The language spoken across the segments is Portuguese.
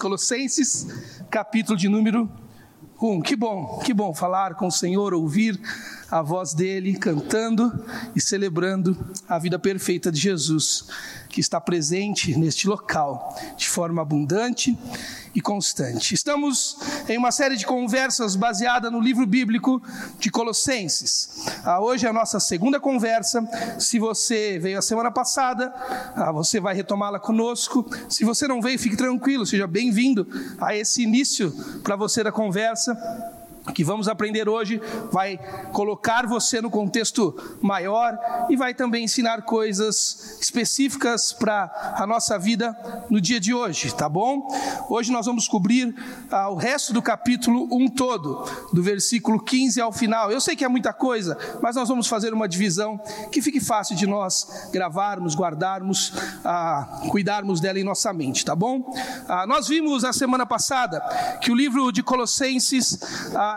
Colossenses, capítulo de número 1. Que bom, que bom falar com o Senhor, ouvir a voz dele cantando e celebrando a vida perfeita de Jesus, que está presente neste local de forma abundante e constante. Estamos em uma série de conversas baseada no livro bíblico de Colossenses. Ah, hoje é a nossa segunda conversa. Se você veio a semana passada, ah, você vai retomá-la conosco. Se você não veio, fique tranquilo, seja bem-vindo a esse início para você da conversa que vamos aprender hoje vai colocar você no contexto maior e vai também ensinar coisas específicas para a nossa vida no dia de hoje, tá bom? Hoje nós vamos cobrir ah, o resto do capítulo um todo, do versículo 15 ao final. Eu sei que é muita coisa, mas nós vamos fazer uma divisão que fique fácil de nós gravarmos, guardarmos, ah, cuidarmos dela em nossa mente, tá bom? Ah, nós vimos na semana passada que o livro de Colossenses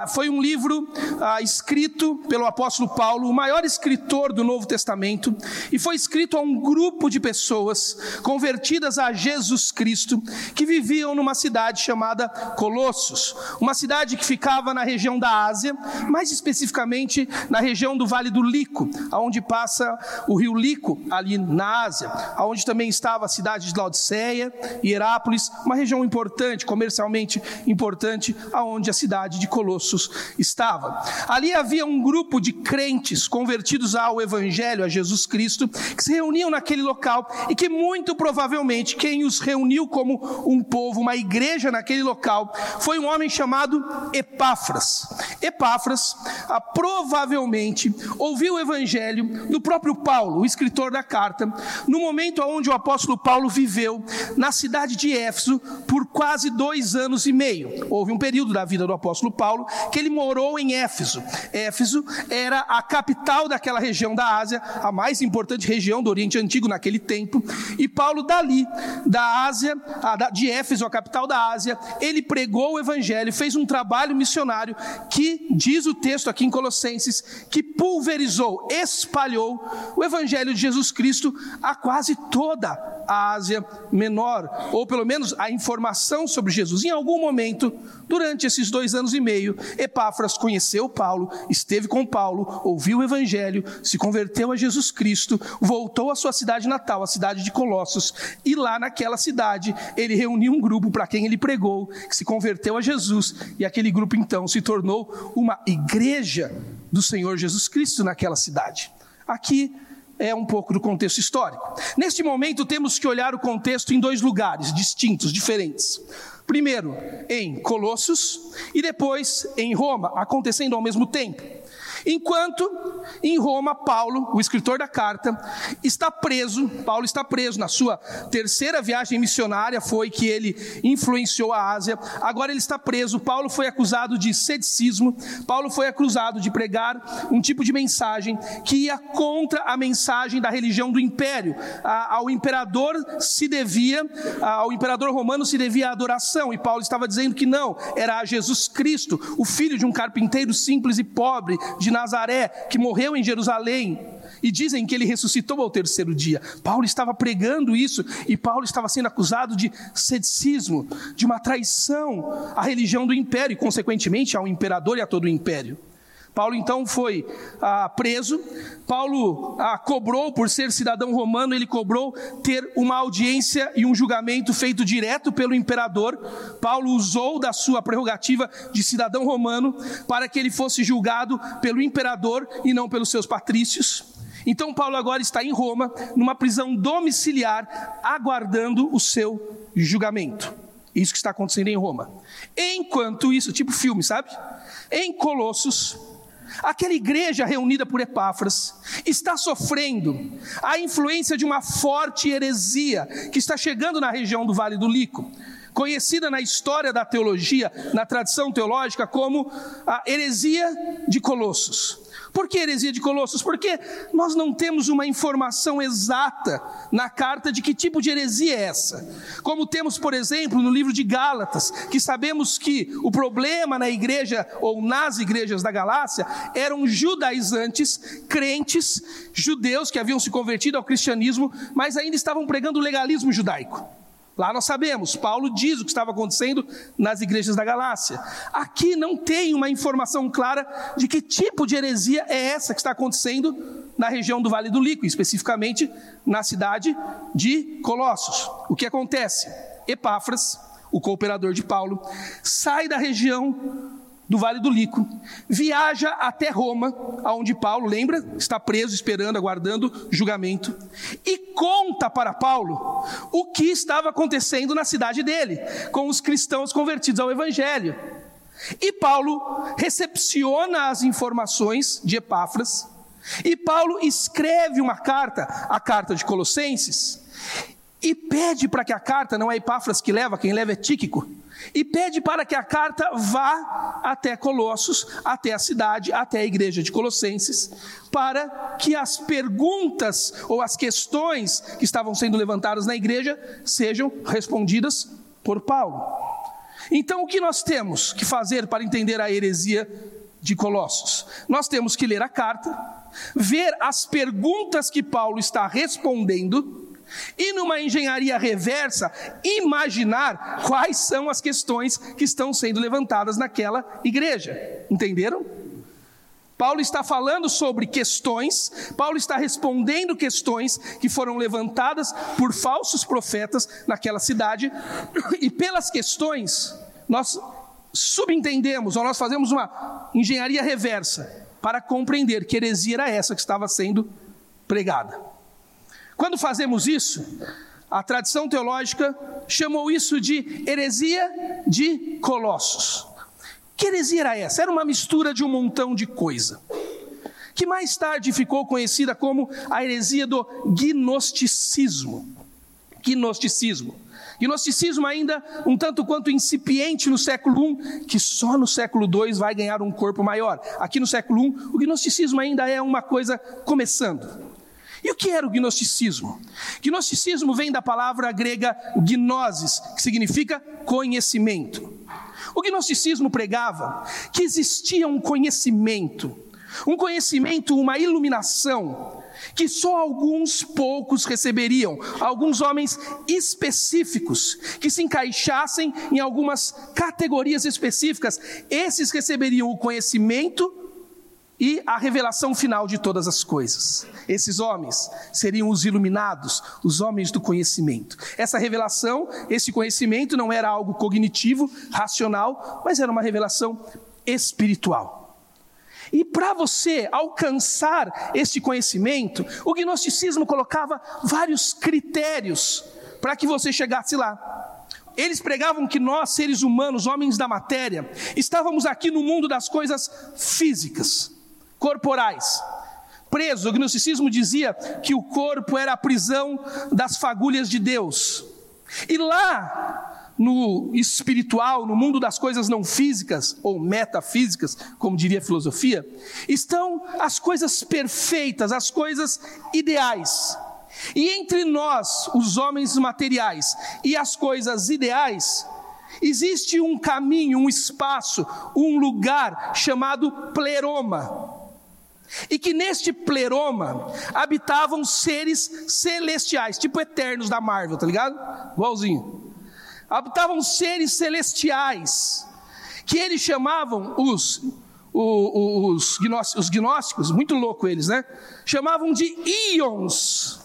foi um livro ah, escrito pelo apóstolo Paulo, o maior escritor do Novo Testamento, e foi escrito a um grupo de pessoas convertidas a Jesus Cristo, que viviam numa cidade chamada Colossos, uma cidade que ficava na região da Ásia, mais especificamente na região do Vale do Lico, aonde passa o rio Lico, ali na Ásia, aonde também estava a cidade de Laodiceia e Herápolis, uma região importante, comercialmente importante, aonde a cidade de Colossos estava. Ali havia um grupo de crentes convertidos ao Evangelho, a Jesus Cristo, que se reuniam naquele local e que muito provavelmente quem os reuniu como um povo, uma igreja naquele local, foi um homem chamado Epáfras. Epáfras ah, provavelmente ouviu o Evangelho do próprio Paulo, o escritor da carta, no momento onde o apóstolo Paulo viveu na cidade de Éfeso por quase dois anos e meio. Houve um período da vida do apóstolo Paulo que ele morou em Éfeso. Éfeso era a capital daquela região da Ásia, a mais importante região do Oriente Antigo naquele tempo. E Paulo, dali, da Ásia, de Éfeso, a capital da Ásia, ele pregou o evangelho, fez um trabalho missionário que, diz o texto aqui em Colossenses, que pulverizou, espalhou o evangelho de Jesus Cristo a quase toda a Ásia Menor, ou pelo menos a informação sobre Jesus. Em algum momento, durante esses dois anos e meio, Epáfras conheceu Paulo, esteve com Paulo, ouviu o Evangelho, se converteu a Jesus Cristo, voltou à sua cidade natal, a cidade de Colossos, e lá naquela cidade ele reuniu um grupo para quem ele pregou, que se converteu a Jesus, e aquele grupo então se tornou uma igreja do Senhor Jesus Cristo naquela cidade. Aqui é um pouco do contexto histórico. Neste momento, temos que olhar o contexto em dois lugares distintos, diferentes. Primeiro em Colossos e depois em Roma, acontecendo ao mesmo tempo. Enquanto em Roma, Paulo, o escritor da carta, está preso, Paulo está preso na sua terceira viagem missionária, foi que ele influenciou a Ásia, agora ele está preso. Paulo foi acusado de sedicismo, Paulo foi acusado de pregar um tipo de mensagem que ia contra a mensagem da religião do império. Ao imperador se devia, ao imperador romano se devia a adoração, e Paulo estava dizendo que não, era a Jesus Cristo, o filho de um carpinteiro simples e pobre de Nazaré, que morreu em Jerusalém, e dizem que ele ressuscitou ao terceiro dia. Paulo estava pregando isso e Paulo estava sendo acusado de ceticismo, de uma traição à religião do império e, consequentemente, ao imperador e a todo o império. Paulo então foi ah, preso. Paulo ah, cobrou, por ser cidadão romano, ele cobrou ter uma audiência e um julgamento feito direto pelo imperador. Paulo usou da sua prerrogativa de cidadão romano para que ele fosse julgado pelo imperador e não pelos seus patrícios. Então, Paulo agora está em Roma, numa prisão domiciliar, aguardando o seu julgamento. Isso que está acontecendo em Roma. Enquanto isso, tipo filme, sabe? Em Colossos, Aquela igreja reunida por Epáfras está sofrendo a influência de uma forte heresia que está chegando na região do Vale do Lico, conhecida na história da teologia, na tradição teológica, como a heresia de Colossos. Por que heresia de Colossos? Porque nós não temos uma informação exata na carta de que tipo de heresia é essa. Como temos, por exemplo, no livro de Gálatas, que sabemos que o problema na igreja ou nas igrejas da Galácia eram judaizantes, crentes, judeus que haviam se convertido ao cristianismo, mas ainda estavam pregando o legalismo judaico. Lá nós sabemos, Paulo diz o que estava acontecendo nas igrejas da Galácia. Aqui não tem uma informação clara de que tipo de heresia é essa que está acontecendo na região do Vale do Líquido, especificamente na cidade de Colossos. O que acontece? Epáfras, o cooperador de Paulo, sai da região do Vale do Lico, viaja até Roma, aonde Paulo, lembra, está preso, esperando, aguardando julgamento, e conta para Paulo o que estava acontecendo na cidade dele, com os cristãos convertidos ao Evangelho. E Paulo recepciona as informações de Epáfras, e Paulo escreve uma carta, a carta de Colossenses, e pede para que a carta, não é Epáfras que leva, quem leva é Tíquico, e pede para que a carta vá até Colossos, até a cidade, até a igreja de Colossenses, para que as perguntas ou as questões que estavam sendo levantadas na igreja sejam respondidas por Paulo. Então, o que nós temos que fazer para entender a heresia de Colossos? Nós temos que ler a carta, ver as perguntas que Paulo está respondendo e numa engenharia reversa, imaginar quais são as questões que estão sendo levantadas naquela igreja. Entenderam? Paulo está falando sobre questões, Paulo está respondendo questões que foram levantadas por falsos profetas naquela cidade, e pelas questões nós subentendemos, ou nós fazemos uma engenharia reversa para compreender que heresia era essa que estava sendo pregada. Quando fazemos isso, a tradição teológica chamou isso de heresia de Colossos. Que heresia era essa? Era uma mistura de um montão de coisa. Que mais tarde ficou conhecida como a heresia do gnosticismo. Gnosticismo. Gnosticismo ainda um tanto quanto incipiente no século I, que só no século II vai ganhar um corpo maior. Aqui no século I, o gnosticismo ainda é uma coisa começando. E o que era o gnosticismo? Gnosticismo vem da palavra grega gnosis, que significa conhecimento. O gnosticismo pregava que existia um conhecimento, um conhecimento, uma iluminação, que só alguns poucos receberiam, alguns homens específicos, que se encaixassem em algumas categorias específicas, esses receberiam o conhecimento e a revelação final de todas as coisas. Esses homens seriam os iluminados, os homens do conhecimento. Essa revelação, esse conhecimento não era algo cognitivo, racional, mas era uma revelação espiritual. E para você alcançar este conhecimento, o gnosticismo colocava vários critérios para que você chegasse lá. Eles pregavam que nós, seres humanos, homens da matéria, estávamos aqui no mundo das coisas físicas corporais. Preso, o gnosticismo dizia que o corpo era a prisão das fagulhas de Deus. E lá, no espiritual, no mundo das coisas não físicas, ou metafísicas, como diria a filosofia, estão as coisas perfeitas, as coisas ideais. E entre nós, os homens materiais, e as coisas ideais, existe um caminho, um espaço, um lugar chamado pleroma e que neste pleroma habitavam seres celestiais, tipo eternos da Marvel, tá ligado? Igualzinho. Habitavam seres celestiais, que eles chamavam os, os, os, os gnósticos, muito louco eles, né? Chamavam de íons.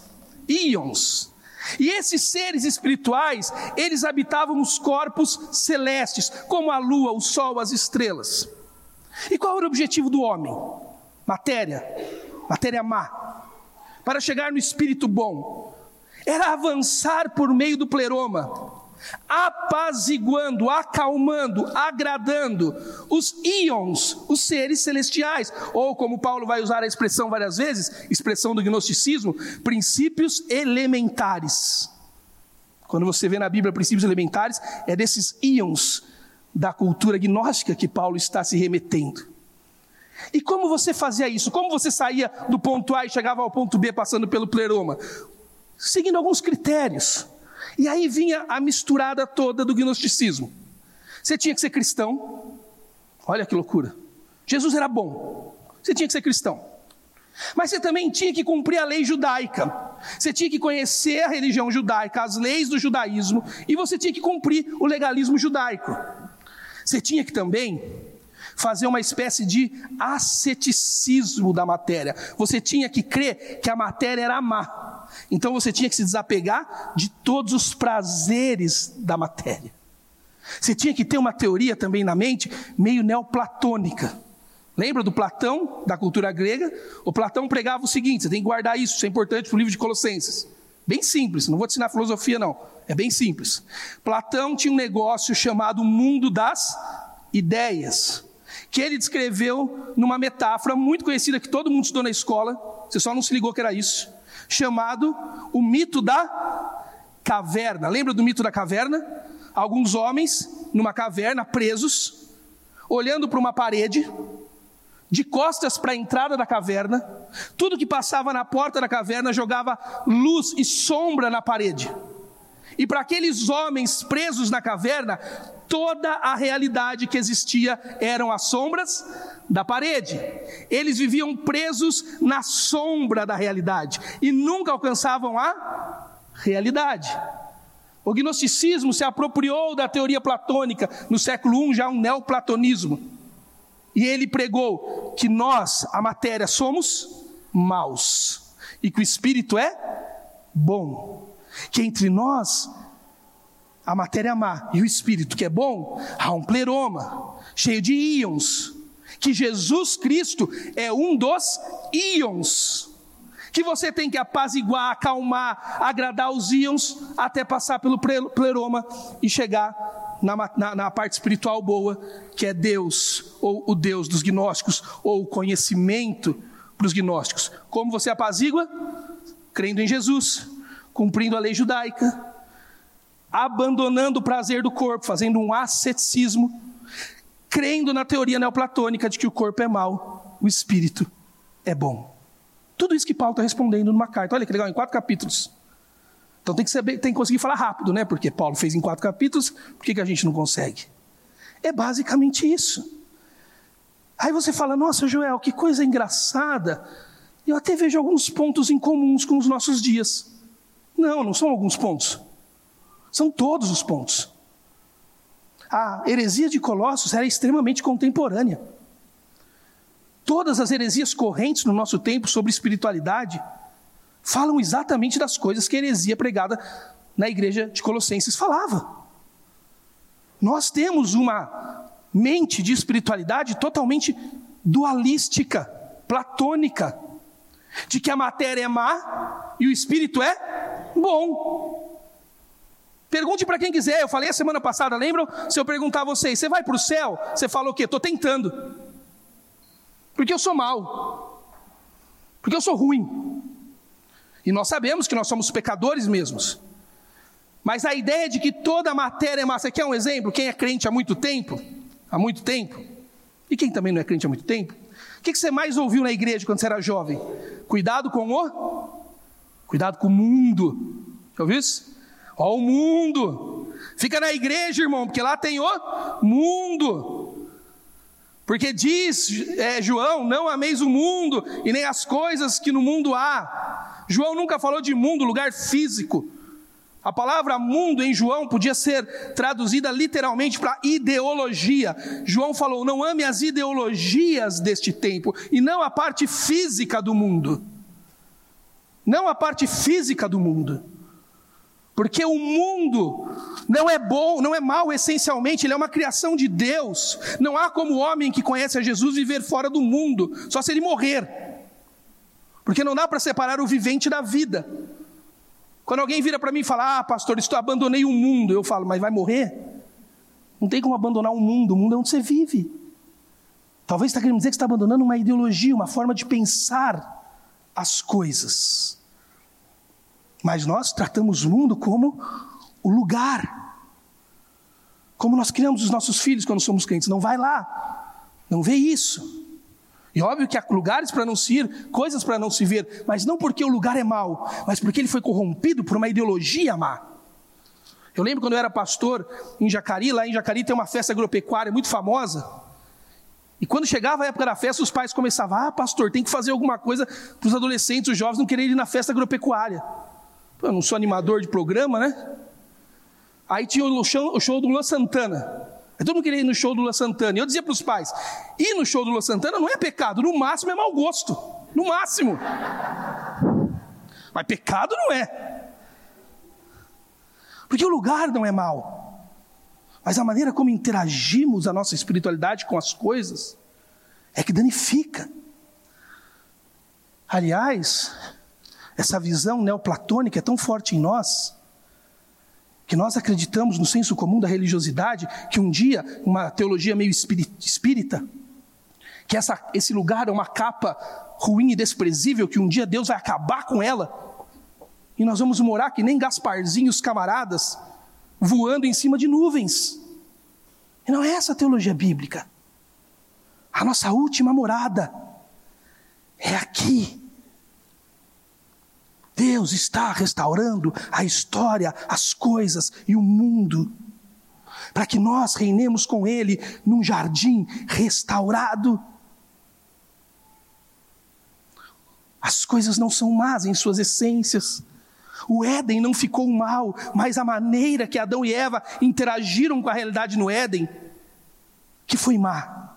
Íons. E esses seres espirituais, eles habitavam os corpos celestes, como a lua, o sol, as estrelas. E qual era o objetivo do homem? Matéria, matéria má, para chegar no espírito bom, era avançar por meio do pleroma, apaziguando, acalmando, agradando os íons, os seres celestiais, ou como Paulo vai usar a expressão várias vezes, expressão do gnosticismo, princípios elementares. Quando você vê na Bíblia princípios elementares, é desses íons da cultura gnóstica que Paulo está se remetendo. E como você fazia isso? Como você saía do ponto A e chegava ao ponto B passando pelo pleroma? Seguindo alguns critérios. E aí vinha a misturada toda do gnosticismo. Você tinha que ser cristão. Olha que loucura. Jesus era bom. Você tinha que ser cristão. Mas você também tinha que cumprir a lei judaica. Você tinha que conhecer a religião judaica, as leis do judaísmo, e você tinha que cumprir o legalismo judaico. Você tinha que também fazer uma espécie de asceticismo da matéria. Você tinha que crer que a matéria era má. Então você tinha que se desapegar de todos os prazeres da matéria. Você tinha que ter uma teoria também na mente meio neoplatônica. Lembra do Platão, da cultura grega? O Platão pregava o seguinte: você tem que guardar isso, isso é importante para o livro de Colossenses. Bem simples, não vou te ensinar filosofia, não. É bem simples. Platão tinha um negócio chamado mundo das ideias, que ele descreveu numa metáfora muito conhecida que todo mundo estudou na escola, você só não se ligou que era isso, chamado o mito da caverna. Lembra do mito da caverna? Alguns homens numa caverna, presos, olhando para uma parede, de costas para a entrada da caverna, tudo que passava na porta da caverna jogava luz e sombra na parede. E para aqueles homens presos na caverna, toda a realidade que existia eram as sombras da parede. Eles viviam presos na sombra da realidade e nunca alcançavam a realidade. O gnosticismo se apropriou da teoria platônica, no século I já um neoplatonismo e ele pregou que nós, a matéria, somos maus e que o espírito é bom. Que entre nós, a matéria má e o espírito que é bom, há um pleroma cheio de íons. Que Jesus Cristo é um dos íons que você tem que apaziguar, acalmar, agradar os íons, até passar pelo pleroma e chegar na, na, na, parte espiritual boa, que é Deus, ou o Deus dos gnósticos, ou o conhecimento para os gnósticos. Como você apazigua? Crendo em Jesus, cumprindo a lei judaica, abandonando o prazer do corpo, fazendo um asceticismo, crendo na teoria neoplatônica de que o corpo é mau, o espírito é bom. Tudo isso que Paulo está respondendo numa carta. Olha que legal, em quatro capítulos. Então tem que, saber, tem que conseguir falar rápido, né? Porque Paulo fez em quatro capítulos, por que, que a gente não consegue? É basicamente isso. Aí você fala, nossa, Joel, que coisa engraçada. Eu até vejo alguns pontos em comuns com os nossos dias. Não, não são alguns pontos. São todos os pontos. A heresia de Colossos era extremamente contemporânea. Todas as heresias correntes no nosso tempo sobre espiritualidade falam exatamente das coisas que a heresia pregada na igreja de Colossenses falava. Nós temos uma mente de espiritualidade totalmente dualística, platônica, de que a matéria é má e o espírito é bom. Pergunte para quem quiser, eu falei a semana passada, lembram? Se eu perguntar a vocês, você vai para o céu? Você fala o quê? Estou tentando. Porque eu sou mal. Porque eu sou ruim. E nós sabemos que nós somos pecadores mesmos. Mas a ideia de que toda matéria é má, você quer um exemplo? Quem é crente há muito tempo? Há muito tempo? E quem também não é crente há muito tempo? O que você mais ouviu na igreja quando você era jovem? Cuidado com o. Cuidado com o mundo. Já ouviu isso? Ó, o mundo. Fica na igreja, irmão, porque lá tem o mundo. Porque diz é, João: não ameis o mundo e nem as coisas que no mundo há. João nunca falou de mundo, lugar físico. A palavra mundo em João podia ser traduzida literalmente para ideologia. João falou: não ame as ideologias deste tempo, e não a parte física do mundo. Não a parte física do mundo. Porque o mundo não é bom, não é mal essencialmente, ele é uma criação de Deus. Não há como homem que conhece a Jesus viver fora do mundo, só se ele morrer. Porque não dá para separar o vivente da vida. Quando alguém vira para mim e fala, ah, pastor, estou abandonei o mundo, eu falo, mas vai morrer? Não tem como abandonar o mundo, o mundo é onde você vive. Talvez está querendo dizer que está abandonando uma ideologia, uma forma de pensar as coisas. Mas nós tratamos o mundo como o lugar. Como nós criamos os nossos filhos quando somos crentes. Não vai lá, não vê isso. E óbvio que há lugares para não se ir, coisas para não se ver, mas não porque o lugar é mau, mas porque ele foi corrompido por uma ideologia má. Eu lembro quando eu era pastor em Jacari, lá em Jacari tem uma festa agropecuária muito famosa. E quando chegava a época da festa, os pais começavam: Ah, pastor, tem que fazer alguma coisa para os adolescentes, os jovens não quererem ir na festa agropecuária. Eu não sou animador de programa, né? Aí tinha o show, o show do Lua Santana. Aí todo mundo queria ir no show do Lua Santana. E eu dizia para os pais: ir no show do Lua Santana não é pecado, no máximo é mau gosto. No máximo. Mas pecado não é. Porque o lugar não é mau. Mas a maneira como interagimos a nossa espiritualidade com as coisas é que danifica. Aliás, essa visão neoplatônica é tão forte em nós que nós acreditamos no senso comum da religiosidade que um dia, uma teologia meio espírita, que essa, esse lugar é uma capa ruim e desprezível, que um dia Deus vai acabar com ela, e nós vamos morar que nem Gasparzinho e os camaradas, voando em cima de nuvens. E não é essa a teologia bíblica. A nossa última morada é aqui. Deus está restaurando a história, as coisas e o mundo, para que nós reinemos com Ele num jardim restaurado. As coisas não são más em suas essências, o Éden não ficou mal, mas a maneira que Adão e Eva interagiram com a realidade no Éden, que foi má.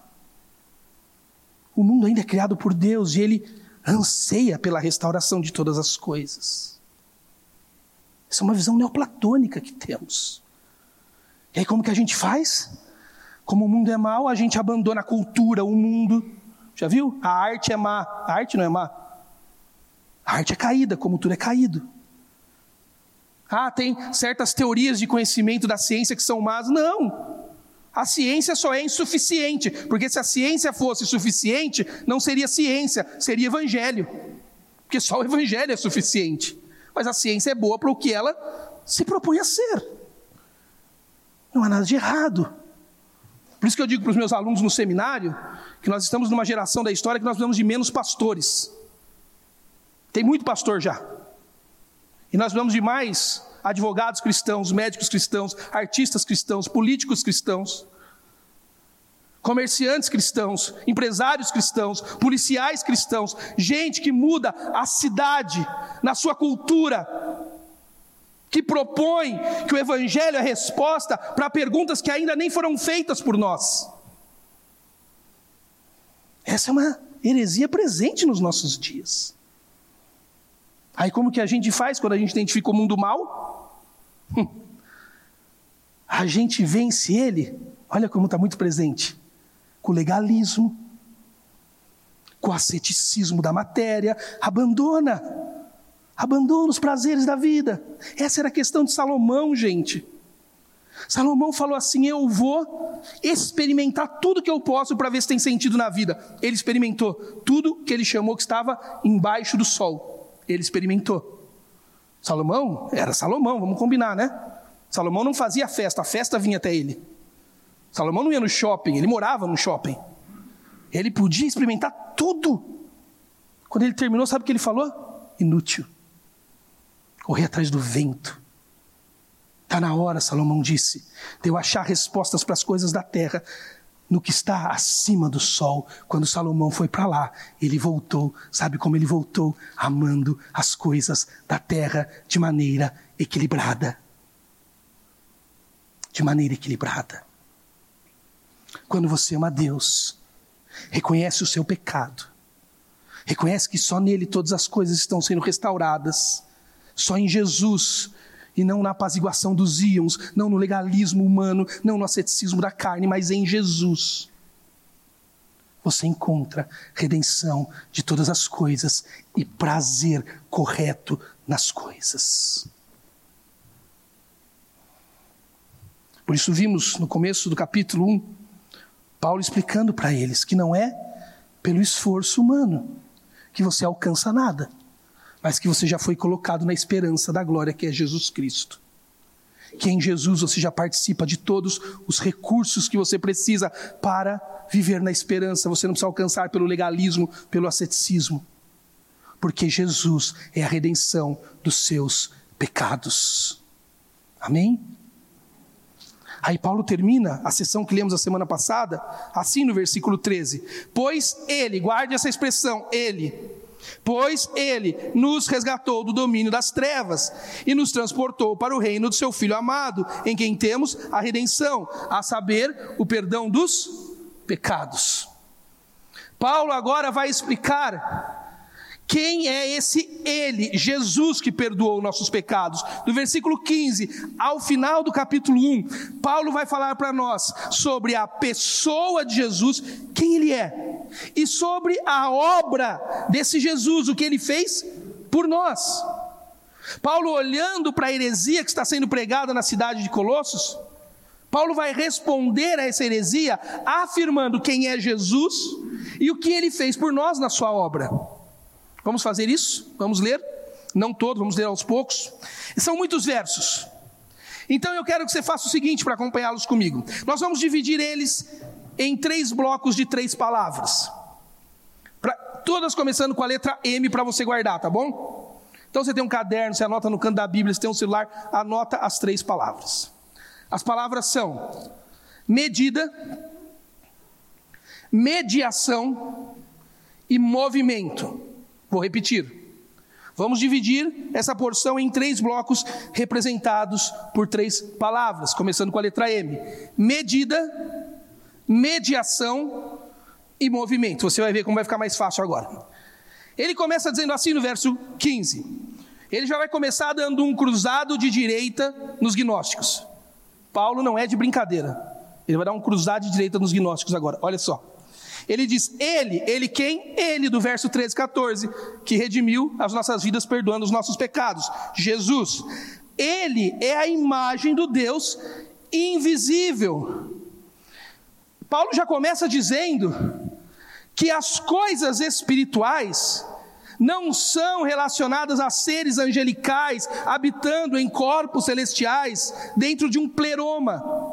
O mundo ainda é criado por Deus e ele anseia pela restauração de todas as coisas. Essa é uma visão neoplatônica que temos. E aí como que a gente faz? Como o mundo é mau, a gente abandona a cultura, o mundo. Já viu? A arte é má. A arte não é má. A arte é caída, como tudo é caído. Ah, tem certas teorias de conhecimento da ciência que são más. Não! A ciência só é insuficiente, porque se a ciência fosse suficiente, não seria ciência, seria evangelho. Porque só o evangelho é suficiente. Mas a ciência é boa para o que ela se propõe a ser. Não há nada de errado. Por isso que eu digo para os meus alunos no seminário que nós estamos numa geração da história que nós precisamos de menos pastores. Tem muito pastor já. E nós precisamos de mais advogados cristãos, médicos cristãos, artistas cristãos, políticos cristãos, comerciantes cristãos, empresários cristãos, policiais cristãos, gente que muda a cidade na sua cultura, que propõe que o Evangelho é resposta para perguntas que ainda nem foram feitas por nós. Essa é uma heresia presente nos nossos dias. Aí como que a gente faz quando a gente identifica o mundo mal? A gente vence ele, olha como está muito presente, com legalismo, com asceticismo da matéria, abandona, abandona os prazeres da vida. Essa era a questão de Salomão, gente. Salomão falou assim: Eu vou experimentar tudo que eu posso para ver se tem sentido na vida. Ele experimentou tudo que ele chamou que estava embaixo do sol ele experimentou. Salomão era Salomão, vamos combinar, né? Salomão não fazia festa, a festa vinha até ele. Salomão não ia no shopping, ele morava no shopping. Ele podia experimentar tudo. Quando ele terminou, sabe o que ele falou? Inútil. Correr atrás do vento. Está na hora, Salomão disse, de eu achar respostas para as coisas da terra no que está acima do sol. Quando Salomão foi para lá, ele voltou, sabe como ele voltou? Amando as coisas da terra de maneira equilibrada. De maneira equilibrada. Quando você ama Deus, reconhece o seu pecado, reconhece que só nele todas as coisas estão sendo restauradas, só em Jesus e não na apaziguação dos íons, não no legalismo humano, não no asceticismo da carne, mas em Jesus. Você encontra redenção de todas as coisas e prazer correto nas coisas. Por isso, vimos no começo do capítulo 1, Paulo explicando para eles que não é pelo esforço humano que você alcança nada mas que você já foi colocado na esperança da glória que é Jesus Cristo. Que em Jesus você já participa de todos os recursos que você precisa para viver na esperança. Você não precisa alcançar pelo legalismo, pelo asceticismo. Porque Jesus é a redenção dos seus pecados. Amém? Aí Paulo termina a sessão que lemos a semana passada, assim no versículo 13: Pois ele, guarde essa expressão, ele, pois ele nos resgatou do domínio das trevas e nos transportou para o reino do seu Filho amado, em quem temos a redenção, a saber, o perdão dos pecados. Paulo agora vai explicar quem é esse Ele? Jesus que perdoou nossos pecados. Do versículo 15 ao final do capítulo 1, Paulo vai falar para nós sobre a pessoa de Jesus, quem Ele é, e sobre a obra desse Jesus, o que Ele fez por nós. Paulo, olhando para a heresia que está sendo pregada na cidade de Colossos, Paulo vai responder a essa heresia afirmando quem é Jesus e o que ele fez por nós na sua obra. Vamos fazer isso? Vamos ler? Não todos, vamos ler aos poucos. São muitos versos. Então eu quero que você faça o seguinte para acompanhá-los comigo. Nós vamos dividir eles em três blocos de três palavras. Pra, todas começando com a letra M para você guardar, tá bom? Então você tem um caderno, você anota no canto da Bíblia, você tem um celular, anota as três palavras. As palavras são medida, mediação e movimento. Vou repetir. Vamos dividir essa porção em três blocos representados por três palavras, começando com a letra M: medida, mediação e movimento. Você vai ver como vai ficar mais fácil agora. Ele começa dizendo assim no verso 15. Ele já vai começar dando um cruzado de direita nos gnósticos. Paulo não é de brincadeira. Ele vai dar um cruzado de direita nos gnósticos agora. Olha só. Ele diz: Ele, Ele quem? Ele, do verso 13, 14, que redimiu as nossas vidas perdoando os nossos pecados. Jesus. Ele é a imagem do Deus invisível. Paulo já começa dizendo que as coisas espirituais não são relacionadas a seres angelicais habitando em corpos celestiais dentro de um pleroma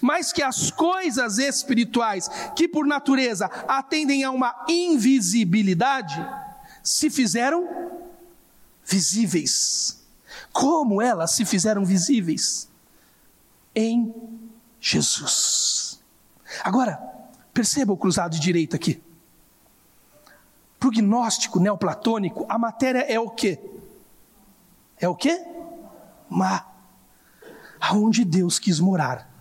mas que as coisas espirituais, que por natureza atendem a uma invisibilidade, se fizeram visíveis. Como elas se fizeram visíveis? Em Jesus. Agora, perceba o cruzado de direita aqui. Para o gnóstico neoplatônico, a matéria é o quê? É o quê? Má. Aonde Deus quis morar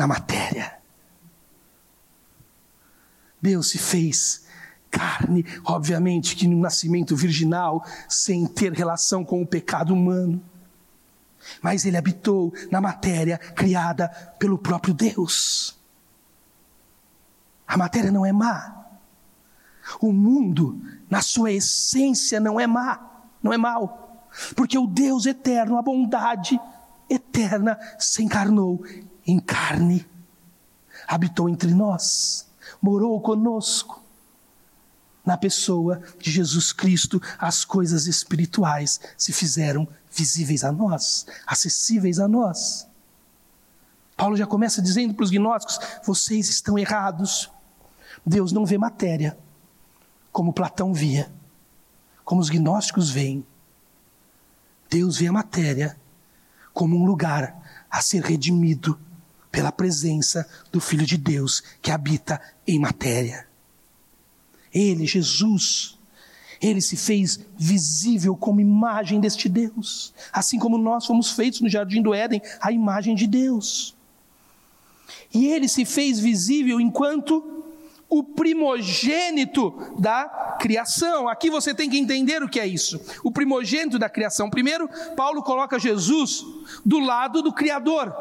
na matéria. Deus se fez carne, obviamente que no nascimento virginal, sem ter relação com o pecado humano. Mas ele habitou na matéria criada pelo próprio Deus. A matéria não é má. O mundo, na sua essência, não é má, não é mal. Porque o Deus eterno, a bondade eterna, se encarnou em carne, habitou entre nós, morou conosco. Na pessoa de Jesus Cristo, as coisas espirituais se fizeram visíveis a nós, acessíveis a nós. Paulo já começa dizendo para os gnósticos: vocês estão errados. Deus não vê matéria, como Platão via, como os gnósticos veem. Deus vê a matéria como um lugar a ser redimido pela presença do Filho de Deus que habita em matéria. Ele, Jesus, ele se fez visível como imagem deste Deus, assim como nós fomos feitos no jardim do Éden, a imagem de Deus. E ele se fez visível enquanto o primogênito da criação. Aqui você tem que entender o que é isso. O primogênito da criação. Primeiro, Paulo coloca Jesus do lado do Criador.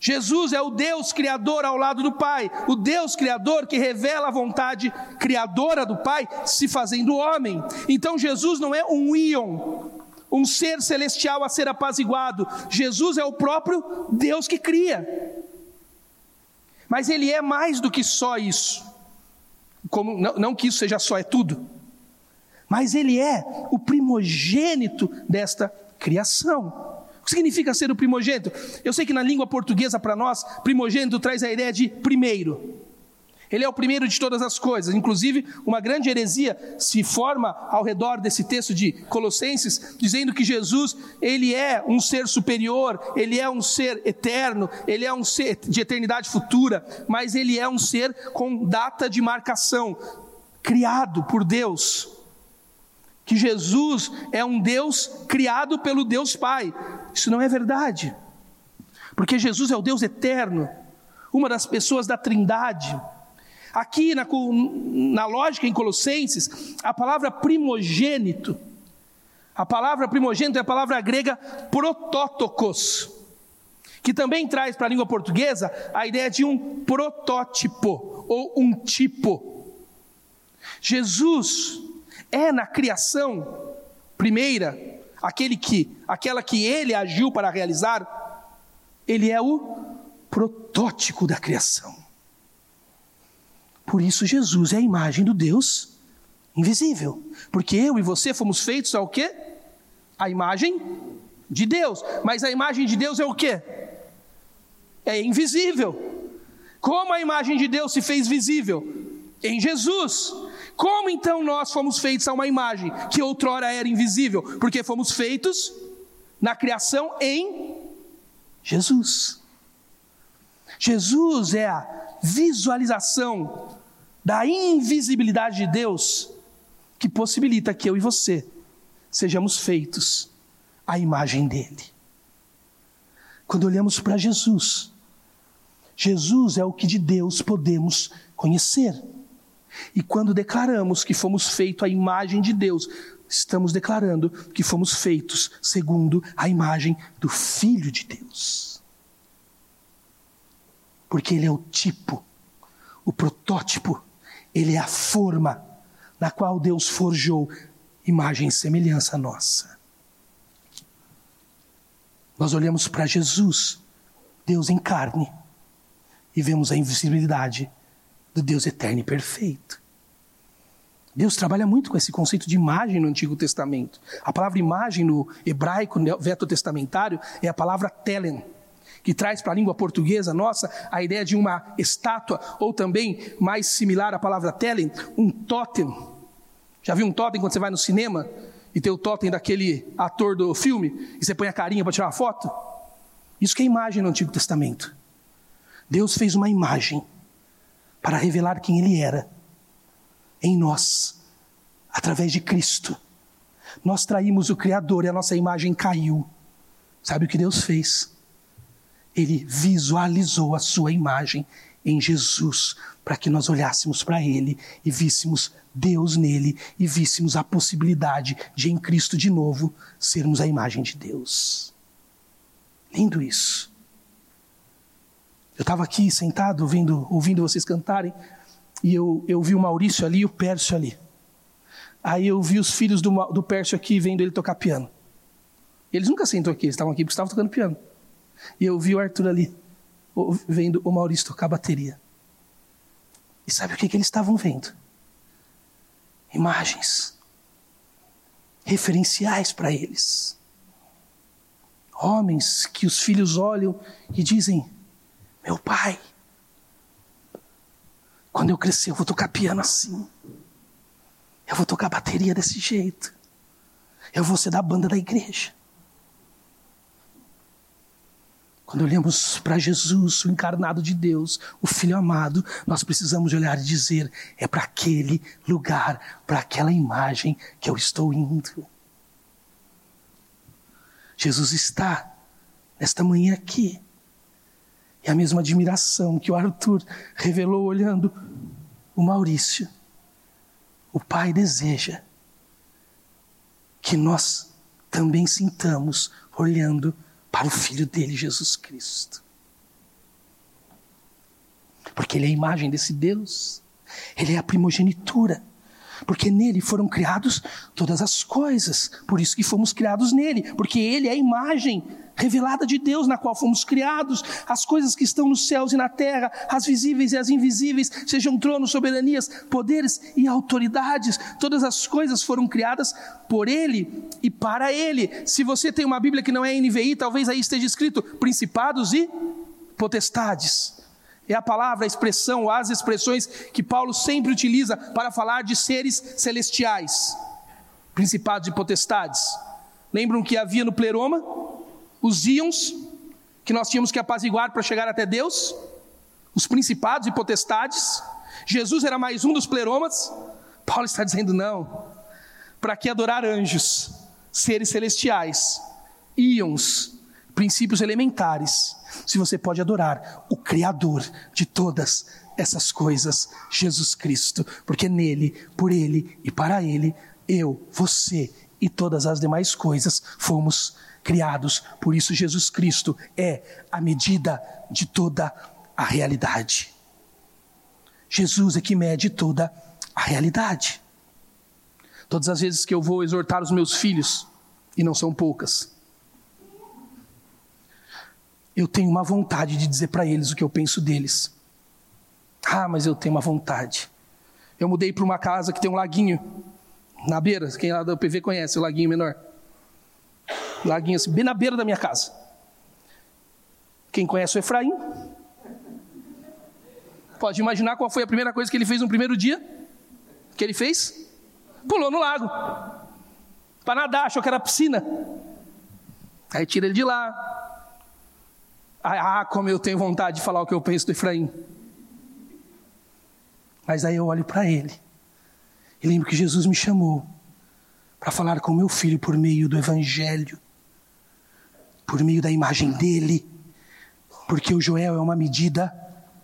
Jesus é o Deus criador ao lado do Pai, o Deus criador que revela a vontade criadora do Pai se fazendo homem. Então Jesus não é um íon, um ser celestial a ser apaziguado. Jesus é o próprio Deus que cria. Mas ele é mais do que só isso. Como, não, não que isso seja só, é tudo. Mas ele é o primogênito desta criação. Que significa ser o primogênito? Eu sei que na língua portuguesa, para nós, primogênito traz a ideia de primeiro. Ele é o primeiro de todas as coisas. Inclusive, uma grande heresia se forma ao redor desse texto de Colossenses, dizendo que Jesus, ele é um ser superior, ele é um ser eterno, ele é um ser de eternidade futura, mas ele é um ser com data de marcação, criado por Deus. Que Jesus é um Deus criado pelo Deus Pai. Isso não é verdade. Porque Jesus é o Deus eterno, uma das pessoas da Trindade. Aqui na, na lógica em Colossenses, a palavra primogênito, a palavra primogênito é a palavra grega protótokos, que também traz para a língua portuguesa a ideia de um protótipo ou um tipo. Jesus é na criação primeira, aquele que, aquela que ele agiu para realizar, ele é o protótipo da criação. Por isso Jesus é a imagem do Deus invisível. Porque eu e você fomos feitos ao quê? A imagem de Deus. Mas a imagem de Deus é o quê? É invisível. Como a imagem de Deus se fez visível? Em Jesus. Como então nós fomos feitos a uma imagem que outrora era invisível? Porque fomos feitos na criação em Jesus. Jesus é a visualização da invisibilidade de Deus que possibilita que eu e você sejamos feitos à imagem dele. Quando olhamos para Jesus, Jesus é o que de Deus podemos conhecer. E quando declaramos que fomos feitos à imagem de Deus, estamos declarando que fomos feitos segundo a imagem do Filho de Deus. Porque Ele é o tipo, o protótipo ele é a forma na qual Deus forjou imagem e semelhança nossa. Nós olhamos para Jesus, Deus em carne, e vemos a invisibilidade do Deus eterno e perfeito. Deus trabalha muito com esse conceito de imagem no Antigo Testamento. A palavra imagem no hebraico veto-testamentário é a palavra telen que traz para a língua portuguesa nossa a ideia de uma estátua, ou também, mais similar à palavra telen, um totem. Já viu um totem quando você vai no cinema e tem o totem daquele ator do filme e você põe a carinha para tirar uma foto? Isso que é imagem no Antigo Testamento. Deus fez uma imagem para revelar quem Ele era em nós, através de Cristo. Nós traímos o Criador e a nossa imagem caiu. Sabe o que Deus fez? ele visualizou a sua imagem em Jesus, para que nós olhássemos para ele e víssemos Deus nele e víssemos a possibilidade de em Cristo de novo sermos a imagem de Deus. Lindo isso. Eu estava aqui sentado ouvindo, ouvindo vocês cantarem e eu, eu vi o Maurício ali e o Pércio ali. Aí eu vi os filhos do, do Pércio aqui vendo ele tocar piano. Eles nunca sentam aqui, eles estavam aqui porque estavam tocando piano. E eu vi o Arthur ali, vendo o Maurício tocar bateria. E sabe o que, que eles estavam vendo? Imagens. Referenciais para eles. Homens que os filhos olham e dizem: Meu pai, quando eu crescer, eu vou tocar piano assim. Eu vou tocar bateria desse jeito. Eu vou ser da banda da igreja. Quando olhamos para Jesus, o encarnado de Deus, o Filho amado, nós precisamos olhar e dizer: é para aquele lugar, para aquela imagem que eu estou indo. Jesus está nesta manhã aqui. E a mesma admiração que o Arthur revelou olhando o Maurício, o Pai deseja que nós também sintamos olhando para o Filho dele, Jesus Cristo. Porque ele é a imagem desse Deus, ele é a primogenitura, porque nele foram criados todas as coisas, por isso que fomos criados nele, porque ele é a imagem revelada de Deus na qual fomos criados, as coisas que estão nos céus e na terra, as visíveis e as invisíveis, sejam tronos, soberanias, poderes e autoridades, todas as coisas foram criadas por Ele e para Ele. Se você tem uma Bíblia que não é NVI, talvez aí esteja escrito principados e potestades. É a palavra, a expressão, as expressões que Paulo sempre utiliza para falar de seres celestiais, principados e potestades. Lembram que havia no pleroma os íons que nós tínhamos que apaziguar para chegar até Deus? Os principados e potestades. Jesus era mais um dos pleromas. Paulo está dizendo não. Para que adorar anjos, seres celestiais, íons, princípios elementares, se você pode adorar o Criador de todas essas coisas, Jesus Cristo, porque nele, por ele e para ele, eu, você e todas as demais coisas fomos criados. Por isso, Jesus Cristo é a medida de toda a realidade. Jesus é que mede toda a realidade. Todas as vezes que eu vou exortar os meus filhos, e não são poucas, eu tenho uma vontade de dizer para eles o que eu penso deles. Ah, mas eu tenho uma vontade. Eu mudei para uma casa que tem um laguinho na beira. Quem lá do PV conhece o laguinho menor? Laguinho assim, bem na beira da minha casa. Quem conhece o Efraim? Pode imaginar qual foi a primeira coisa que ele fez no primeiro dia? Que ele fez? Pulou no lago. Para nadar, achou que era piscina. Aí tira ele de lá, ah, como eu tenho vontade de falar o que eu penso do Efraim. Mas aí eu olho para ele e lembro que Jesus me chamou para falar com meu filho por meio do Evangelho, por meio da imagem dele, porque o Joel é uma medida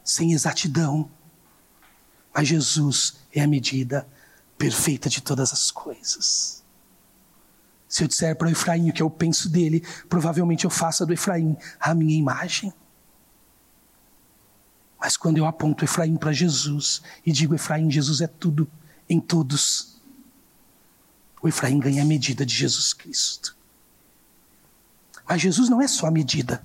sem exatidão, mas Jesus é a medida perfeita de todas as coisas. Se eu disser para o Efraim o que eu penso dele, provavelmente eu faça do Efraim a minha imagem. Mas quando eu aponto Efraim para Jesus e digo Efraim, Jesus é tudo em todos, o Efraim ganha a medida de Jesus Cristo. Mas Jesus não é só a medida.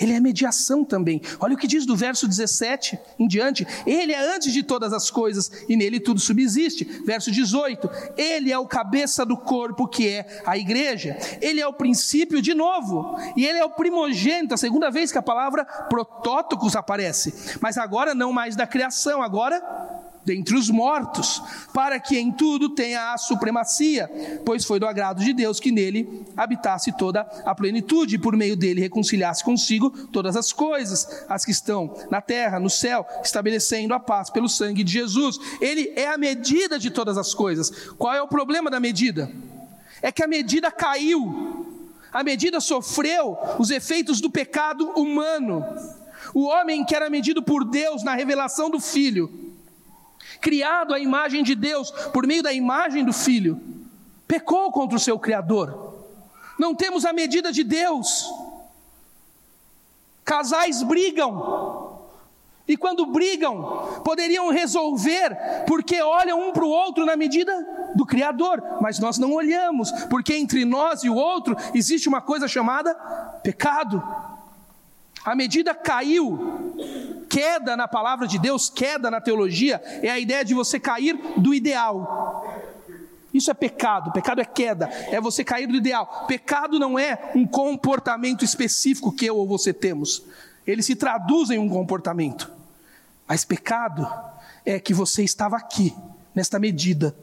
Ele é a mediação também. Olha o que diz do verso 17 em diante. Ele é antes de todas as coisas e nele tudo subsiste. Verso 18. Ele é o cabeça do corpo que é a igreja. Ele é o princípio de novo. E ele é o primogênito, a segunda vez que a palavra protótocos aparece. Mas agora não mais da criação, agora dentre os mortos, para que em tudo tenha a supremacia, pois foi do agrado de Deus que nele habitasse toda a plenitude, e por meio dele reconciliasse consigo todas as coisas, as que estão na terra, no céu, estabelecendo a paz pelo sangue de Jesus. Ele é a medida de todas as coisas. Qual é o problema da medida? É que a medida caiu. A medida sofreu os efeitos do pecado humano. O homem que era medido por Deus na revelação do Filho, criado à imagem de Deus, por meio da imagem do Filho, pecou contra o seu Criador. Não temos a medida de Deus. Casais brigam, e quando brigam, poderiam resolver, porque olham um para o outro na medida do Criador, mas nós não olhamos, porque entre nós e o outro existe uma coisa chamada pecado. A medida caiu. Queda na palavra de Deus, queda na teologia, é a ideia de você cair do ideal. Isso é pecado, pecado é queda, é você cair do ideal. Pecado não é um comportamento específico que eu ou você temos, ele se traduz em um comportamento. Mas pecado é que você estava aqui, nesta medida,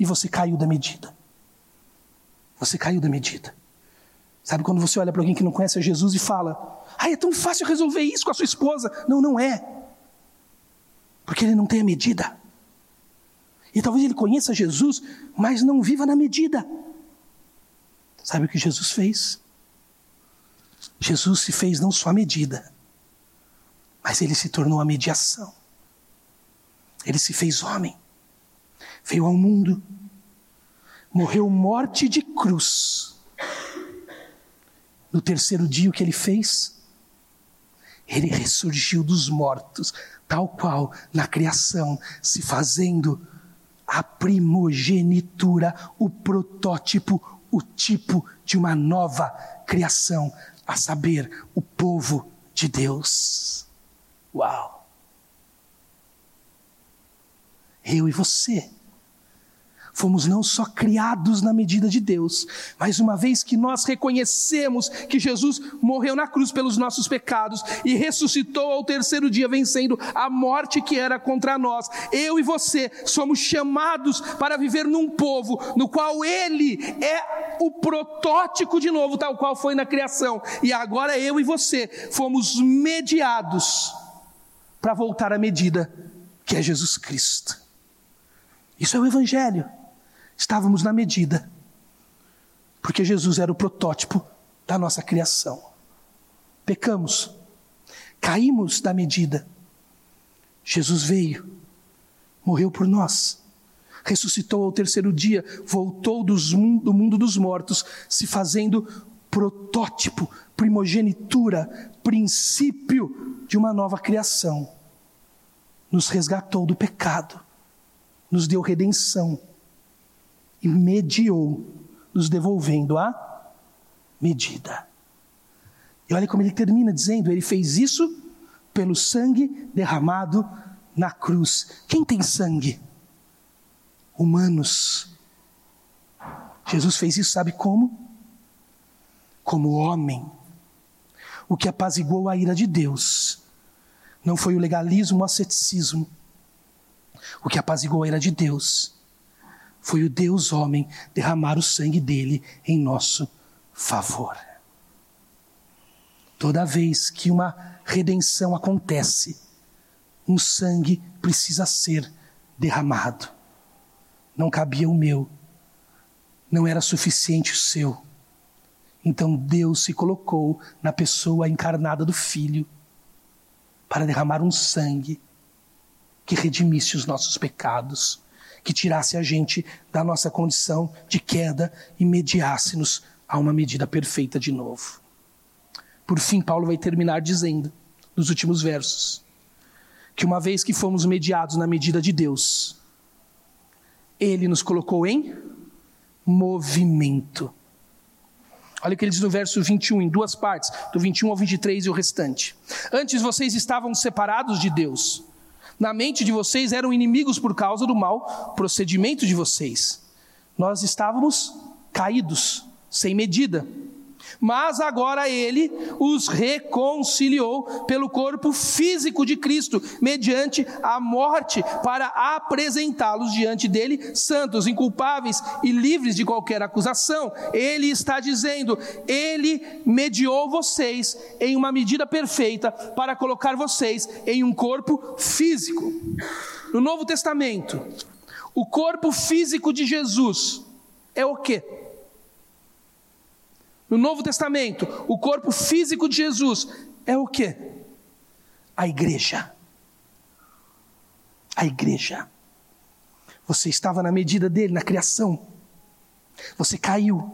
e você caiu da medida. Você caiu da medida. Sabe quando você olha para alguém que não conhece Jesus e fala: ah, é tão fácil resolver isso com a sua esposa. Não, não é. Porque ele não tem a medida. E talvez ele conheça Jesus, mas não viva na medida. Sabe o que Jesus fez? Jesus se fez não só a medida, mas ele se tornou a mediação. Ele se fez homem, veio ao mundo, morreu morte de cruz. No terceiro dia, o que ele fez? ele ressurgiu dos mortos, tal qual na criação, se fazendo a primogenitura, o protótipo, o tipo de uma nova criação, a saber, o povo de Deus. Uau! Eu e você fomos não só criados na medida de Deus, mas uma vez que nós reconhecemos que Jesus morreu na cruz pelos nossos pecados e ressuscitou ao terceiro dia, vencendo a morte que era contra nós, eu e você somos chamados para viver num povo no qual Ele é o protótipo de novo, tal qual foi na criação, e agora eu e você fomos mediados para voltar à medida que é Jesus Cristo. Isso é o Evangelho. Estávamos na medida, porque Jesus era o protótipo da nossa criação. Pecamos, caímos da medida. Jesus veio, morreu por nós, ressuscitou ao terceiro dia, voltou dos, do mundo dos mortos, se fazendo protótipo, primogenitura, princípio de uma nova criação. Nos resgatou do pecado, nos deu redenção e mediou, nos devolvendo a medida. E olha como ele termina dizendo: ele fez isso pelo sangue derramado na cruz. Quem tem sangue? Humanos. Jesus fez isso, sabe como? Como homem. O que apaziguou a ira de Deus não foi o legalismo ou o asceticismo. O que apaziguou a ira de Deus foi o Deus homem derramar o sangue dele em nosso favor. Toda vez que uma redenção acontece, um sangue precisa ser derramado. Não cabia o meu, não era suficiente o seu. Então Deus se colocou na pessoa encarnada do Filho para derramar um sangue que redimisse os nossos pecados que tirasse a gente da nossa condição de queda e mediasse-nos a uma medida perfeita de novo. Por fim, Paulo vai terminar dizendo, nos últimos versos, que uma vez que fomos mediados na medida de Deus, Ele nos colocou em movimento. Olha o que ele diz no verso 21, em duas partes, do 21 ao 23 e o restante. Antes vocês estavam separados de Deus na mente de vocês eram inimigos por causa do mau procedimento de vocês. Nós estávamos caídos, sem medida. Mas agora ele os reconciliou pelo corpo físico de Cristo, mediante a morte, para apresentá-los diante dele santos, inculpáveis e livres de qualquer acusação. Ele está dizendo: ele mediou vocês em uma medida perfeita para colocar vocês em um corpo físico. No Novo Testamento, o corpo físico de Jesus é o quê? No Novo Testamento, o corpo físico de Jesus é o que? A igreja. A igreja. Você estava na medida dele, na criação. Você caiu.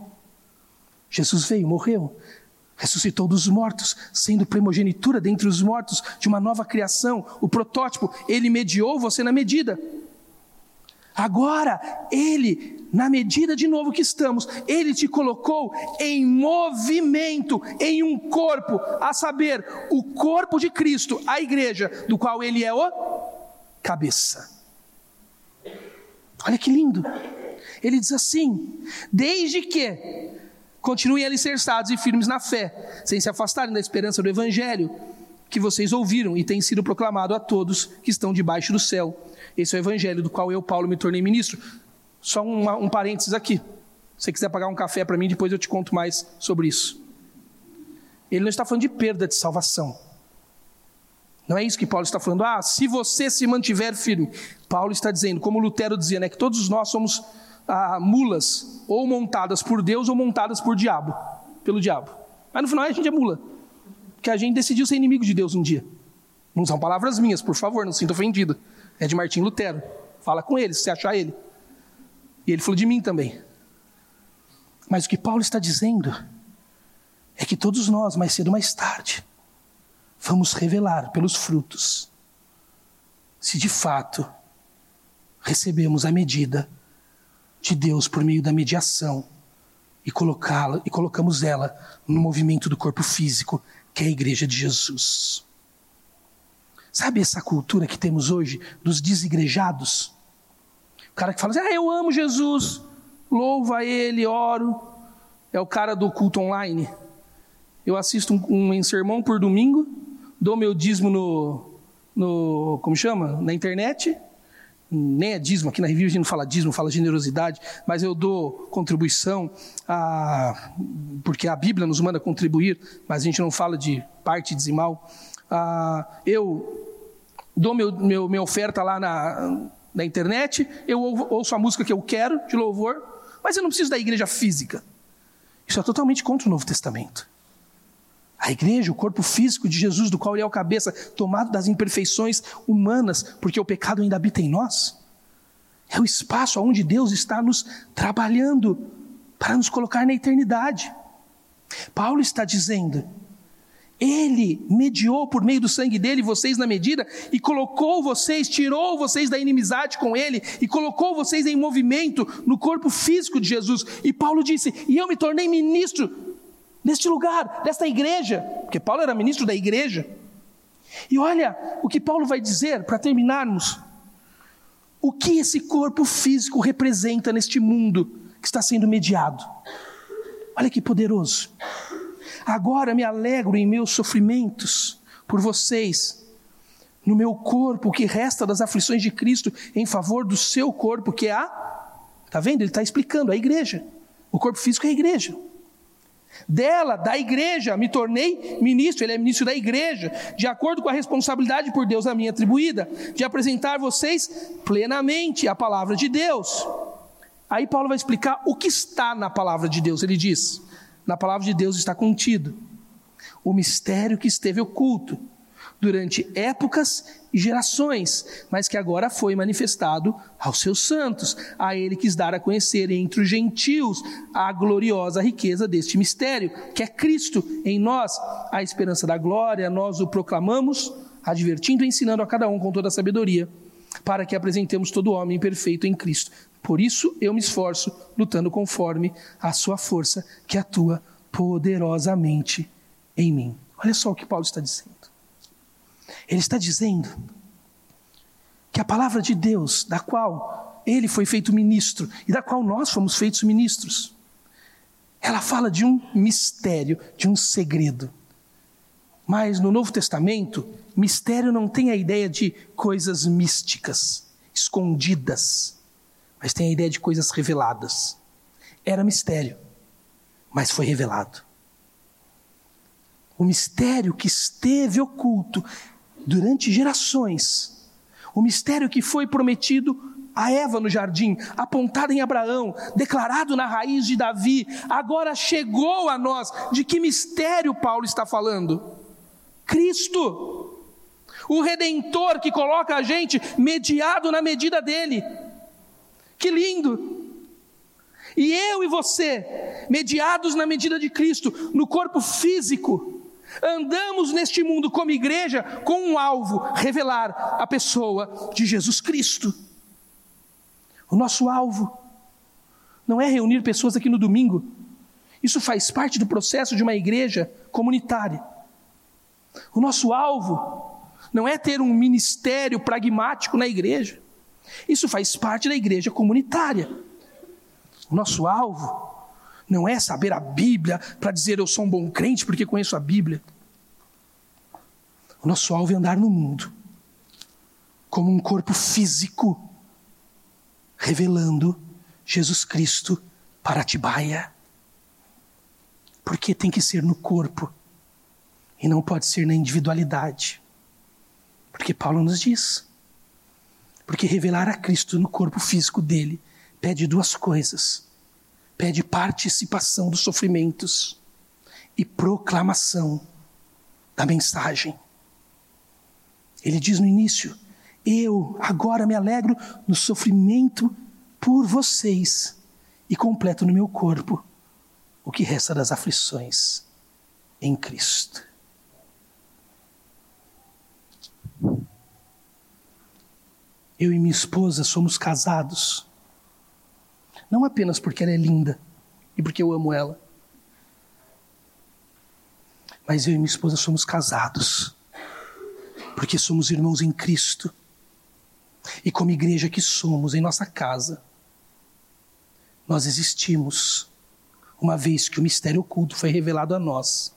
Jesus veio, morreu, ressuscitou dos mortos, sendo primogenitura dentre os mortos de uma nova criação, o protótipo. Ele mediou você na medida. Agora, Ele, na medida de novo que estamos, Ele te colocou em movimento, em um corpo, a saber, o corpo de Cristo, a igreja, do qual Ele é o cabeça. Olha que lindo. Ele diz assim: desde que continuem alicerçados e firmes na fé, sem se afastarem da esperança do Evangelho, que vocês ouviram e tem sido proclamado a todos que estão debaixo do céu esse é o evangelho do qual eu, Paulo, me tornei ministro. Só um, parênteses aqui. Se você quiser pagar um café para mim, depois eu te conto mais sobre isso. Ele não está falando de perda de salvação. Não é isso que Paulo está falando. Ah, se você se mantiver firme. Paulo está dizendo, como Lutero dizia, né, que todos nós somos ah, mulas, ou montadas por Deus ou montadas por diabo, pelo diabo. Mas no final a gente é mula. Porque a gente decidiu ser inimigo de Deus um dia. Não são palavras minhas, por favor, não sinta ofendido. É de Martim Lutero. Fala com ele, se você achar ele. E ele falou de mim também. Mas o que Paulo está dizendo é que todos nós, mais cedo ou mais tarde, vamos revelar pelos frutos se de fato recebemos a medida de Deus por meio da mediação e colocá-la e colocamos ela no movimento do corpo físico, que é a igreja de Jesus. Sabe essa cultura que temos hoje dos desigrejados? O cara que fala assim: ah, eu amo Jesus, louva Ele, oro. É o cara do culto online. Eu assisto um, um sermão por domingo, dou meu dízimo no, no. Como chama? Na internet. Nem é dízimo, aqui na review a gente não fala dízimo, fala generosidade, mas eu dou contribuição, a, porque a Bíblia nos manda contribuir, mas a gente não fala de parte dizimal. A, eu dou meu, meu, minha oferta lá na, na internet, eu ouço a música que eu quero de louvor, mas eu não preciso da igreja física. Isso é totalmente contra o Novo Testamento. A igreja, o corpo físico de Jesus, do qual ele é o cabeça, tomado das imperfeições humanas, porque o pecado ainda habita em nós, é o espaço onde Deus está nos trabalhando para nos colocar na eternidade. Paulo está dizendo ele mediou por meio do sangue dele vocês na medida e colocou vocês, tirou vocês da inimizade com ele e colocou vocês em movimento no corpo físico de Jesus. E Paulo disse: E eu me tornei ministro neste lugar, desta igreja, porque Paulo era ministro da igreja. E olha o que Paulo vai dizer para terminarmos. O que esse corpo físico representa neste mundo que está sendo mediado? Olha que poderoso. Agora me alegro em meus sofrimentos por vocês, no meu corpo, que resta das aflições de Cristo, em favor do seu corpo, que é a. Está vendo? Ele está explicando, a igreja. O corpo físico é a igreja. Dela, da igreja, me tornei ministro, ele é ministro da igreja, de acordo com a responsabilidade por Deus a mim atribuída, de apresentar vocês plenamente a palavra de Deus. Aí Paulo vai explicar o que está na palavra de Deus. Ele diz: na palavra de Deus está contido o mistério que esteve oculto durante épocas e gerações, mas que agora foi manifestado aos seus santos. A ele quis dar a conhecer entre os gentios a gloriosa riqueza deste mistério, que é Cristo em nós, a esperança da glória. Nós o proclamamos, advertindo e ensinando a cada um com toda a sabedoria, para que apresentemos todo homem perfeito em Cristo. Por isso eu me esforço, lutando conforme a sua força que atua poderosamente em mim. Olha só o que Paulo está dizendo. Ele está dizendo que a palavra de Deus, da qual ele foi feito ministro e da qual nós fomos feitos ministros, ela fala de um mistério, de um segredo. Mas no Novo Testamento, mistério não tem a ideia de coisas místicas, escondidas mas tem a ideia de coisas reveladas. Era mistério, mas foi revelado. O mistério que esteve oculto durante gerações, o mistério que foi prometido a Eva no jardim, apontado em Abraão, declarado na raiz de Davi, agora chegou a nós. De que mistério Paulo está falando? Cristo, o redentor que coloca a gente mediado na medida dele. Que lindo! E eu e você, mediados na medida de Cristo, no corpo físico, andamos neste mundo como igreja com um alvo: revelar a pessoa de Jesus Cristo. O nosso alvo não é reunir pessoas aqui no domingo, isso faz parte do processo de uma igreja comunitária. O nosso alvo não é ter um ministério pragmático na igreja. Isso faz parte da igreja comunitária. O nosso alvo não é saber a Bíblia para dizer eu sou um bom crente porque conheço a Bíblia. O nosso alvo é andar no mundo como um corpo físico, revelando Jesus Cristo para Atibaia. Porque tem que ser no corpo e não pode ser na individualidade. Porque Paulo nos diz: porque revelar a Cristo no corpo físico dele pede duas coisas: pede participação dos sofrimentos e proclamação da mensagem. Ele diz no início: Eu agora me alegro no sofrimento por vocês e completo no meu corpo o que resta das aflições em Cristo. Eu e minha esposa somos casados. Não apenas porque ela é linda e porque eu amo ela, mas eu e minha esposa somos casados porque somos irmãos em Cristo. E como igreja que somos em nossa casa, nós existimos uma vez que o mistério oculto foi revelado a nós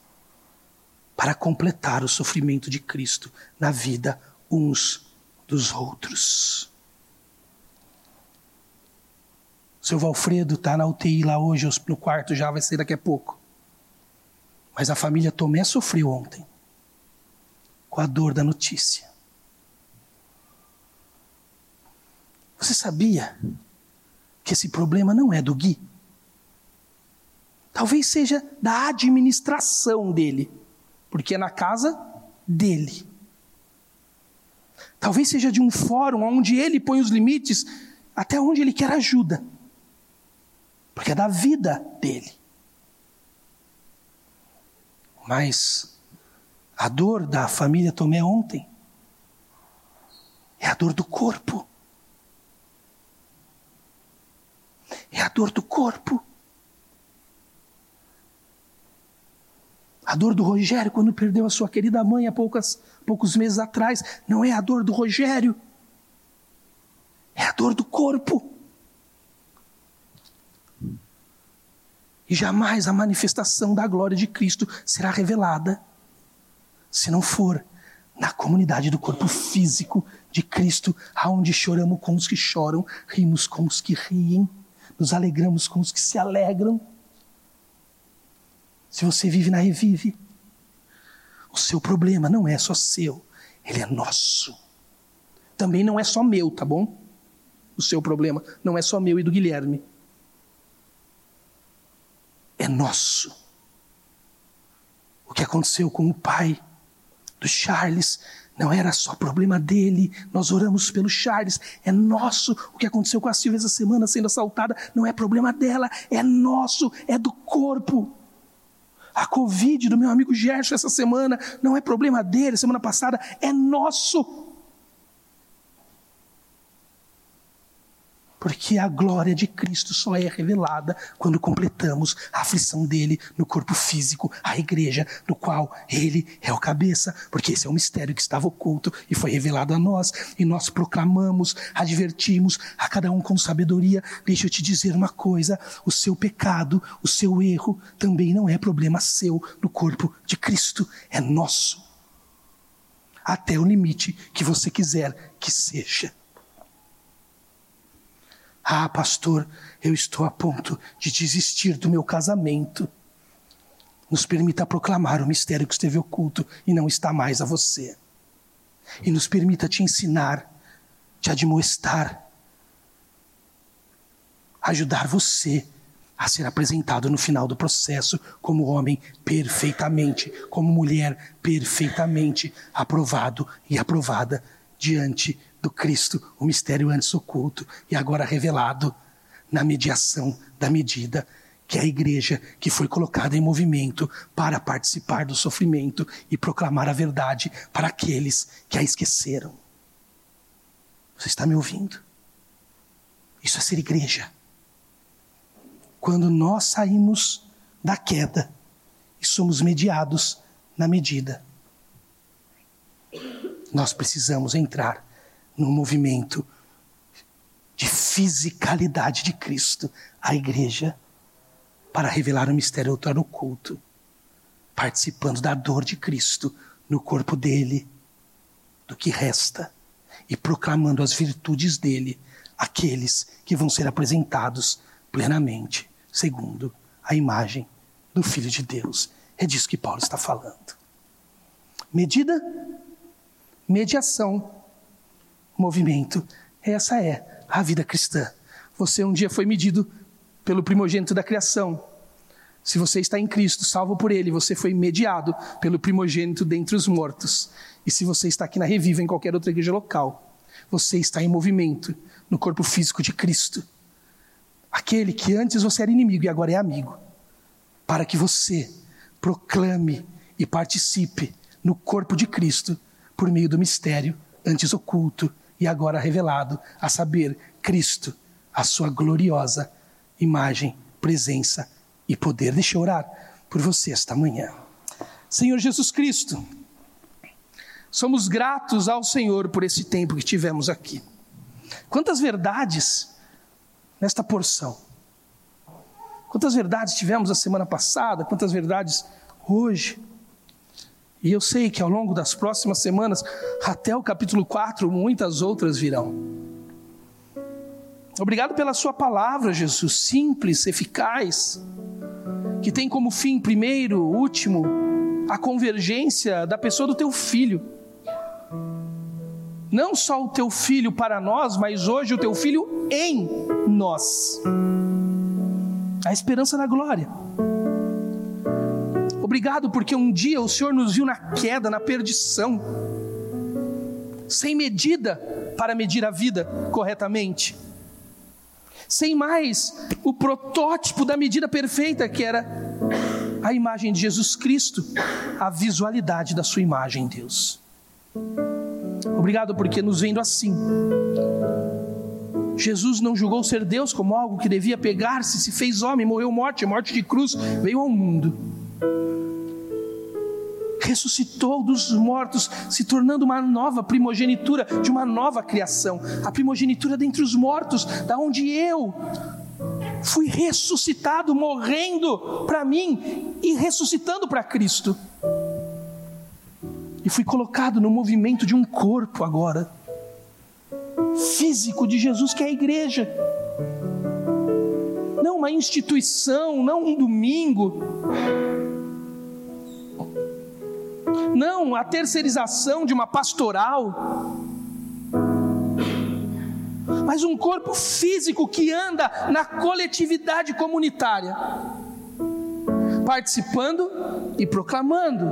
para completar o sofrimento de Cristo na vida uns dos outros. Seu Valfredo está na UTI lá hoje, no quarto já vai ser daqui a pouco. Mas a família Tomé sofreu ontem com a dor da notícia. Você sabia que esse problema não é do Gui? Talvez seja da administração dele, porque é na casa dele. Talvez seja de um fórum onde ele põe os limites até onde ele quer ajuda, porque é da vida dele. Mas a dor da família Tomé ontem é a dor do corpo. É a dor do corpo. A dor do Rogério quando perdeu a sua querida mãe há poucas, poucos meses atrás não é a dor do Rogério, é a dor do corpo. E jamais a manifestação da glória de Cristo será revelada se não for na comunidade do corpo físico de Cristo, aonde choramos com os que choram, rimos com os que riem nos alegramos com os que se alegram. Se você vive na Revive, o seu problema não é só seu, ele é nosso. Também não é só meu, tá bom? O seu problema não é só meu e do Guilherme. É nosso. O que aconteceu com o pai do Charles não era só problema dele, nós oramos pelo Charles, é nosso. O que aconteceu com a Silvia essa semana sendo assaltada não é problema dela, é nosso, é do corpo. A Covid do meu amigo Gerson essa semana não é problema dele, semana passada, é nosso. Porque a glória de Cristo só é revelada quando completamos a aflição dele no corpo físico, a igreja, no qual ele é o cabeça. Porque esse é um mistério que estava oculto e foi revelado a nós. E nós proclamamos, advertimos a cada um com sabedoria. Deixa eu te dizer uma coisa: o seu pecado, o seu erro, também não é problema seu no corpo de Cristo, é nosso. Até o limite que você quiser que seja. Ah, pastor, eu estou a ponto de desistir do meu casamento. Nos permita proclamar o mistério que esteve oculto e não está mais a você. E nos permita te ensinar, te admoestar, ajudar você a ser apresentado no final do processo como homem perfeitamente, como mulher perfeitamente aprovado e aprovada diante do Cristo, o mistério antes oculto e agora revelado na mediação da medida, que é a igreja que foi colocada em movimento para participar do sofrimento e proclamar a verdade para aqueles que a esqueceram. Você está me ouvindo? Isso é ser igreja. Quando nós saímos da queda e somos mediados na medida, nós precisamos entrar no movimento de fisicalidade de Cristo, a igreja, para revelar o mistério outrora oculto, participando da dor de Cristo no corpo dele, do que resta, e proclamando as virtudes dele àqueles que vão ser apresentados plenamente, segundo a imagem do Filho de Deus. É disso que Paulo está falando. Medida, mediação movimento. Essa é a vida cristã. Você um dia foi medido pelo primogênito da criação. Se você está em Cristo, salvo por Ele, você foi mediado pelo primogênito dentre os mortos. E se você está aqui na Reviva, em qualquer outra igreja local, você está em movimento no corpo físico de Cristo. Aquele que antes você era inimigo e agora é amigo. Para que você proclame e participe no corpo de Cristo por meio do mistério antes oculto e agora revelado, a saber, Cristo, a sua gloriosa imagem, presença e poder. Deixa eu orar por você esta manhã. Senhor Jesus Cristo, somos gratos ao Senhor por esse tempo que tivemos aqui. Quantas verdades nesta porção? Quantas verdades tivemos a semana passada? Quantas verdades hoje? E eu sei que ao longo das próximas semanas, até o capítulo 4, muitas outras virão. Obrigado pela Sua palavra, Jesus, simples, eficaz, que tem como fim primeiro, último, a convergência da pessoa do Teu Filho. Não só o Teu Filho para nós, mas hoje o Teu Filho em nós. A esperança da glória. Obrigado porque um dia o Senhor nos viu na queda, na perdição, sem medida para medir a vida corretamente, sem mais o protótipo da medida perfeita que era a imagem de Jesus Cristo, a visualidade da Sua imagem, Deus. Obrigado porque nos vendo assim, Jesus não julgou ser Deus como algo que devia pegar-se, se fez homem, morreu morte, morte de cruz, veio ao mundo ressuscitou dos mortos, se tornando uma nova primogenitura de uma nova criação, a primogenitura dentre os mortos, da onde eu fui ressuscitado, morrendo para mim e ressuscitando para Cristo. E fui colocado no movimento de um corpo agora, físico de Jesus, que é a igreja. Não uma instituição, não um domingo, não a terceirização de uma pastoral, mas um corpo físico que anda na coletividade comunitária, participando e proclamando.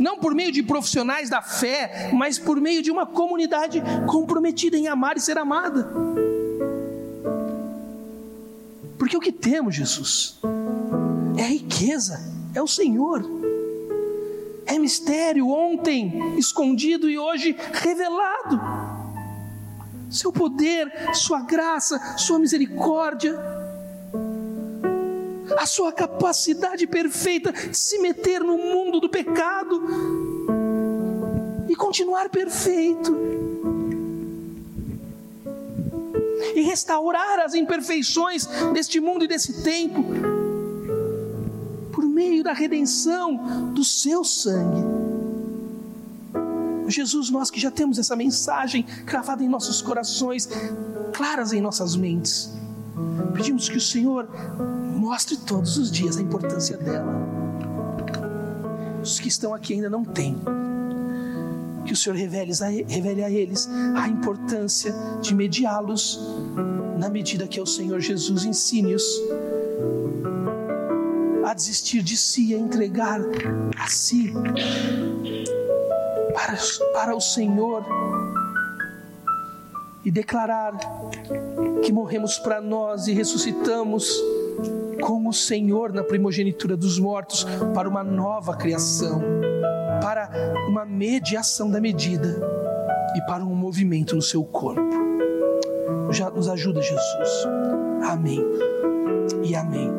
Não por meio de profissionais da fé, mas por meio de uma comunidade comprometida em amar e ser amada. Porque o que temos, Jesus, é a riqueza, é o Senhor é mistério, ontem escondido e hoje revelado. Seu poder, Sua graça, Sua misericórdia, a Sua capacidade perfeita de se meter no mundo do pecado e continuar perfeito. E restaurar as imperfeições deste mundo e desse tempo meio da redenção do seu sangue. Jesus, nós que já temos essa mensagem cravada em nossos corações, claras em nossas mentes, pedimos que o Senhor mostre todos os dias a importância dela. Os que estão aqui ainda não têm, que o Senhor revele a, revele a eles a importância de mediá-los na medida que é o Senhor Jesus ensine-os a desistir de si, a entregar a si para, para o Senhor e declarar que morremos para nós e ressuscitamos com o Senhor na primogenitura dos mortos para uma nova criação, para uma mediação da medida e para um movimento no seu corpo. Já nos ajuda, Jesus. Amém e amém.